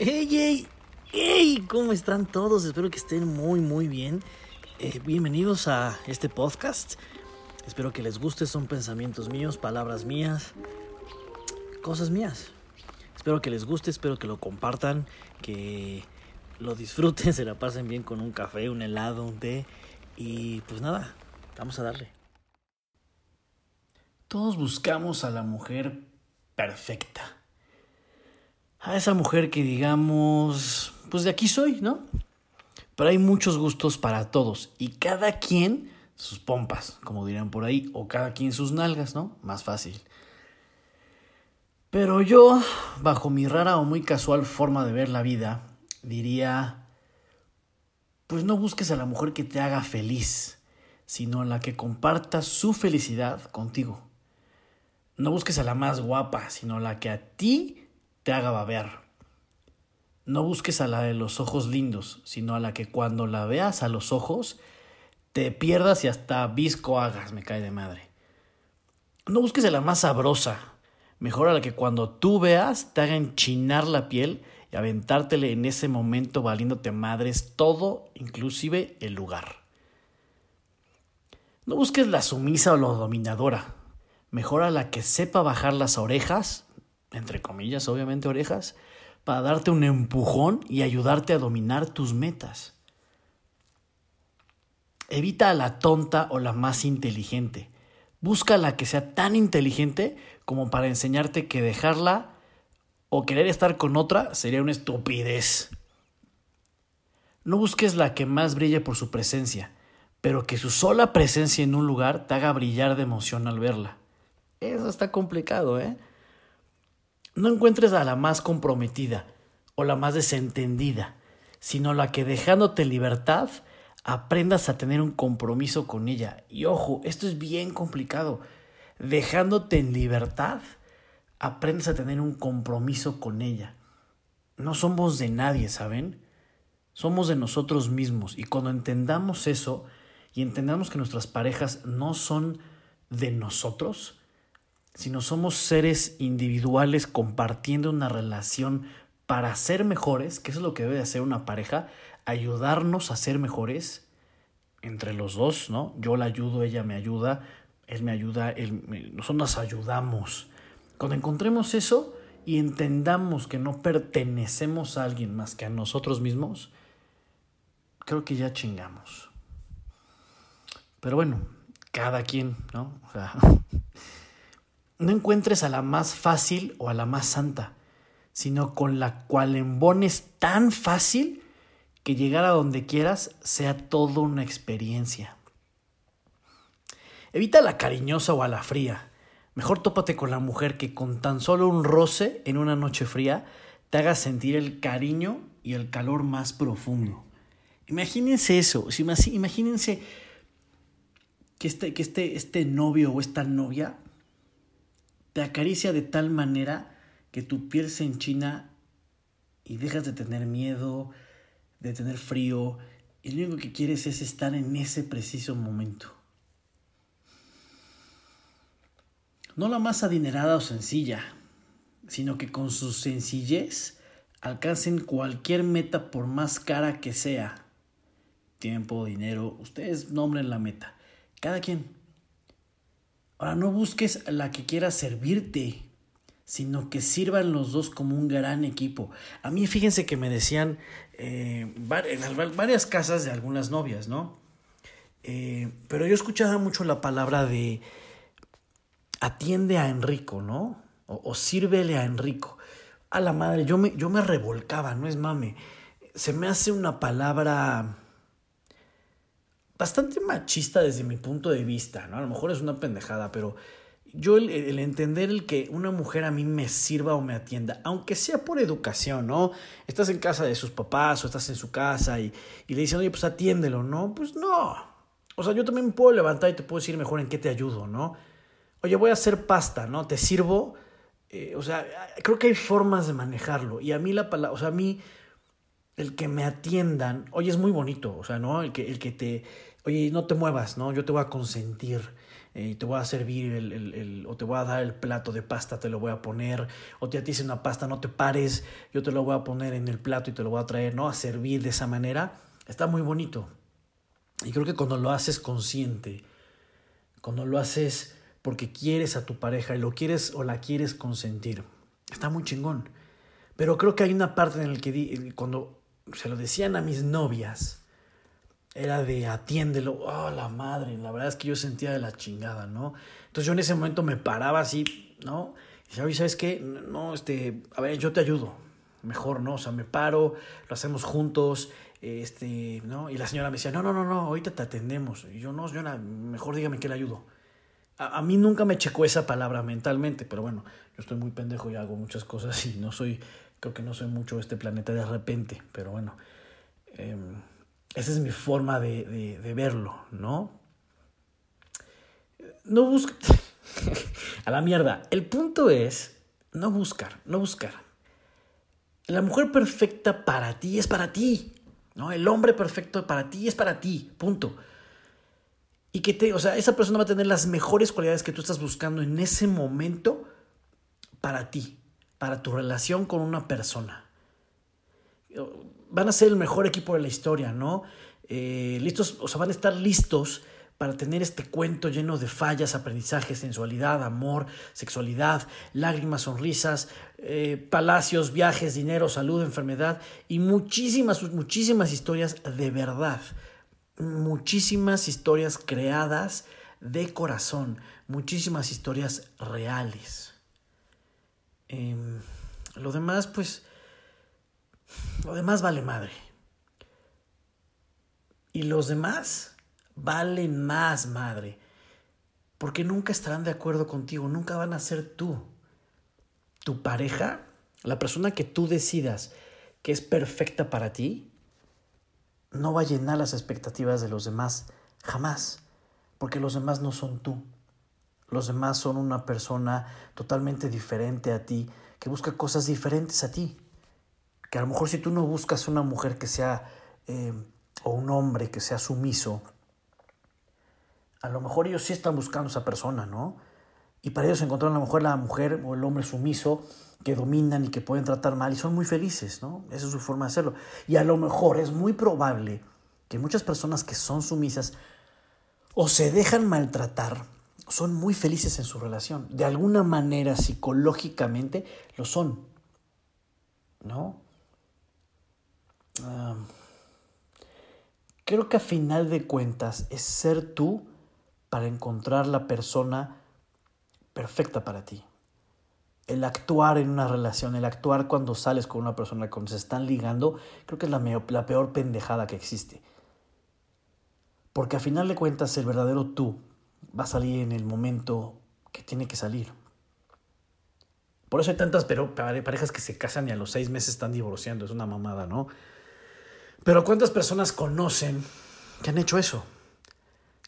¡Ey, ey! ¡Ey! ¿Cómo están todos? Espero que estén muy, muy bien. Eh, bienvenidos a este podcast. Espero que les guste. Son pensamientos míos, palabras mías, cosas mías. Espero que les guste, espero que lo compartan, que lo disfruten, se la pasen bien con un café, un helado, un té. Y pues nada, vamos a darle. Todos buscamos a la mujer perfecta a esa mujer que digamos, pues de aquí soy, ¿no? Pero hay muchos gustos para todos y cada quien sus pompas, como dirían por ahí, o cada quien sus nalgas, ¿no? Más fácil. Pero yo, bajo mi rara o muy casual forma de ver la vida, diría, pues no busques a la mujer que te haga feliz, sino a la que comparta su felicidad contigo. No busques a la más guapa, sino la que a ti te haga babear. No busques a la de los ojos lindos, sino a la que cuando la veas a los ojos te pierdas y hasta visco hagas, me cae de madre. No busques a la más sabrosa, mejor a la que cuando tú veas te haga enchinar la piel y aventártele en ese momento valiéndote madres todo, inclusive el lugar. No busques la sumisa o la dominadora, mejor a la que sepa bajar las orejas entre comillas, obviamente orejas, para darte un empujón y ayudarte a dominar tus metas. Evita a la tonta o la más inteligente. Busca la que sea tan inteligente como para enseñarte que dejarla o querer estar con otra sería una estupidez. No busques la que más brille por su presencia, pero que su sola presencia en un lugar te haga brillar de emoción al verla. Eso está complicado, ¿eh? No encuentres a la más comprometida o la más desentendida, sino la que dejándote en libertad aprendas a tener un compromiso con ella. Y ojo, esto es bien complicado. Dejándote en libertad, aprendes a tener un compromiso con ella. No somos de nadie, ¿saben? Somos de nosotros mismos. Y cuando entendamos eso y entendamos que nuestras parejas no son de nosotros, sino somos seres individuales compartiendo una relación para ser mejores, que eso es lo que debe de hacer una pareja, ayudarnos a ser mejores entre los dos, ¿no? Yo la ayudo, ella me ayuda, él me ayuda, él nosotros nos ayudamos. Cuando encontremos eso y entendamos que no pertenecemos a alguien más que a nosotros mismos, creo que ya chingamos. Pero bueno, cada quien, ¿no? O sea, no encuentres a la más fácil o a la más santa, sino con la cual embones tan fácil que llegar a donde quieras sea toda una experiencia. Evita la cariñosa o a la fría. Mejor tópate con la mujer que con tan solo un roce en una noche fría te haga sentir el cariño y el calor más profundo. Imagínense eso, imagínense que este, que este, este novio o esta novia te acaricia de tal manera que tu piel se enchina y dejas de tener miedo, de tener frío, y lo único que quieres es estar en ese preciso momento. No la más adinerada o sencilla, sino que con su sencillez alcancen cualquier meta por más cara que sea. Tiempo, dinero, ustedes nombren la meta. Cada quien. Ahora no busques la que quiera servirte, sino que sirvan los dos como un gran equipo. A mí fíjense que me decían eh, en varias casas de algunas novias, ¿no? Eh, pero yo escuchaba mucho la palabra de atiende a Enrico, ¿no? O, o, sírvele a Enrico. A la madre, yo me, yo me revolcaba, no es mame. Se me hace una palabra bastante machista desde mi punto de vista, ¿no? A lo mejor es una pendejada, pero yo el, entender el que una mujer a mí me sirva o me atienda, aunque sea por educación, ¿no? Estás en casa de sus papás o estás en su casa y, y le dicen, oye, pues atiéndelo, ¿no? Pues no. O sea, yo también puedo levantar y te puedo decir mejor en qué te ayudo, ¿no? Oye, voy a hacer pasta, ¿no? Te sirvo. Eh, o sea, creo que hay formas de manejarlo. Y a mí la palabra, o sea, a mí el que me atiendan, oye, es muy bonito, o sea, ¿no? El que, el que te, oye, no te muevas, ¿no? Yo te voy a consentir. eh, te voy a servir el, el, o te voy a dar el plato de pasta, te lo voy a poner, o te atice una pasta, no te pares, yo te lo voy a poner en el plato y te lo voy a traer, ¿no? A servir de esa manera, está muy bonito. Y creo que cuando lo haces consciente, cuando lo haces porque quieres a tu pareja y lo quieres o la quieres consentir, está muy chingón. Pero creo que hay una parte en la que cuando se lo decían a mis novias, era de atiéndelo, oh la madre, la verdad es que yo sentía de la chingada, ¿no? Entonces yo en ese momento me paraba así, ¿no? Y decía, oye, ¿sabes qué? No, este, a ver, yo te ayudo, mejor, ¿no? O sea, me paro, lo hacemos juntos, este, ¿no? Y la señora me decía, no, no, no, no, ahorita te atendemos. Y yo, no, señora, mejor dígame que le ayudo. A, a mí nunca me checó esa palabra mentalmente, pero bueno, yo estoy muy pendejo y hago muchas cosas y no soy, creo que no soy mucho este planeta de repente, pero bueno. Eh, esa es mi forma de, de, verlo, ¿no? No buscar. a la mierda. El punto es no buscar, no buscar. La mujer perfecta para ti es para ti. ¿no? El hombre perfecto para ti es para ti. Punto. Y que te, o sea, esa persona va a tener las mejores cualidades que tú estás buscando en ese momento para ti, para tu relación con una persona van a ser el mejor equipo de la historia, ¿no? Eh, listos, o sea, van a estar listos para tener este cuento lleno de fallas, aprendizaje, sensualidad, amor, sexualidad, lágrimas, sonrisas, eh, palacios, viajes, dinero, salud, enfermedad y muchísimas, muchísimas historias de verdad. Muchísimas historias creadas de corazón, muchísimas historias reales. Em, lo demás, pues, lo demás vale madre. Y los demás valen más madre. Porque nunca estarán de acuerdo contigo, nunca van a ser tú. Tu pareja, la persona que tú decidas que es perfecta para ti, no va a llenar las expectativas de los demás jamás. Porque los demás no son tú. Los demás son una persona totalmente diferente a ti, que busca cosas diferentes a ti que a lo mejor si tú no buscas una mujer que sea, eh, o un hombre que sea sumiso, a lo mejor ellos sí están buscando esa persona, ¿no? Y para ellos encontraron a lo mejor la mujer o el hombre sumiso que dominan y que pueden tratar mal y son muy felices, ¿no? Esa es su forma de hacerlo. Y a lo mejor es muy probable que muchas personas que son sumisas o se dejan maltratar, son muy felices en su relación. De alguna manera, psicológicamente, lo son, ¿no? creo que a final de cuentas es ser tú para encontrar la persona perfecta para ti. El actuar en una relación, el actuar cuando sales con una persona, cuando se están ligando, creo que es la, la peor pendejada que existe. Porque a final de cuentas el verdadero tú va a salir en el momento que tiene que salir. Por eso hay tantas parejas que se casan y a los seis meses están divorciando. Es una mamada, ¿no? Pero ¿cuántas personas conocen que han hecho eso?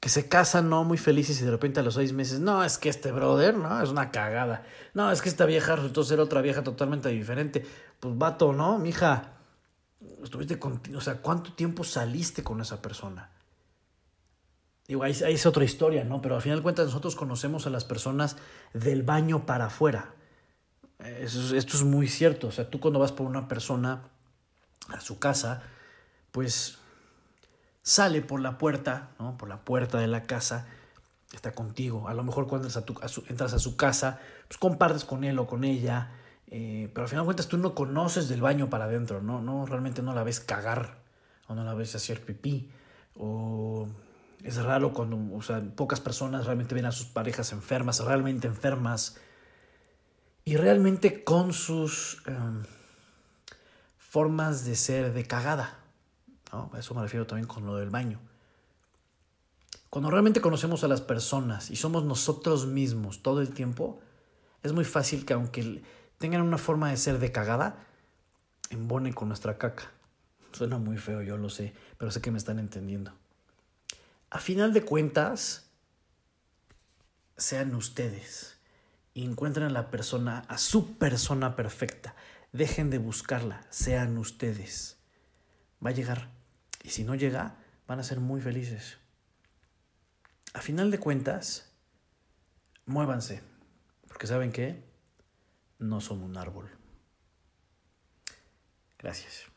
Que se casan, ¿no? Muy felices y de repente a los seis meses, no, es que este brother, ¿no? Es una cagada. No, es que esta vieja resultó ser otra vieja totalmente diferente. Pues vato, ¿no? Mija, estuviste con, o sea, ¿cuánto tiempo saliste con esa persona? Digo, ahí, es otra historia, ¿no? Pero al final de cuentas nosotros conocemos a las personas del baño para afuera. esto es muy cierto. O sea, tú cuando vas por una persona a su casa, pues sale por la puerta, ¿no? por la puerta de la casa, está contigo. A lo mejor cuando entras a, tu, su, entras a su casa, pues compartes con él o con ella, eh, pero al final de cuentas tú no conoces del baño para adentro, ¿no? no realmente no la ves cagar o no la ves hacer pipí o es raro cuando, o sea, pocas personas realmente ven a sus parejas enfermas, realmente enfermas y realmente con sus eh, formas de ser de cagada. A eso me refiero también con lo del baño. Cuando realmente conocemos a las personas y somos nosotros mismos todo el tiempo, es muy fácil que aunque tengan una forma de ser de cagada, embone con nuestra caca. Suena muy feo, yo lo sé, pero sé que me están entendiendo. A final de cuentas, sean ustedes y encuentren a la persona, a su persona perfecta. Dejen de buscarla, sean ustedes. Va a llegar. Y si no llega, van a ser muy felices. A final de cuentas, muévanse, porque saben que no son un árbol. Gracias.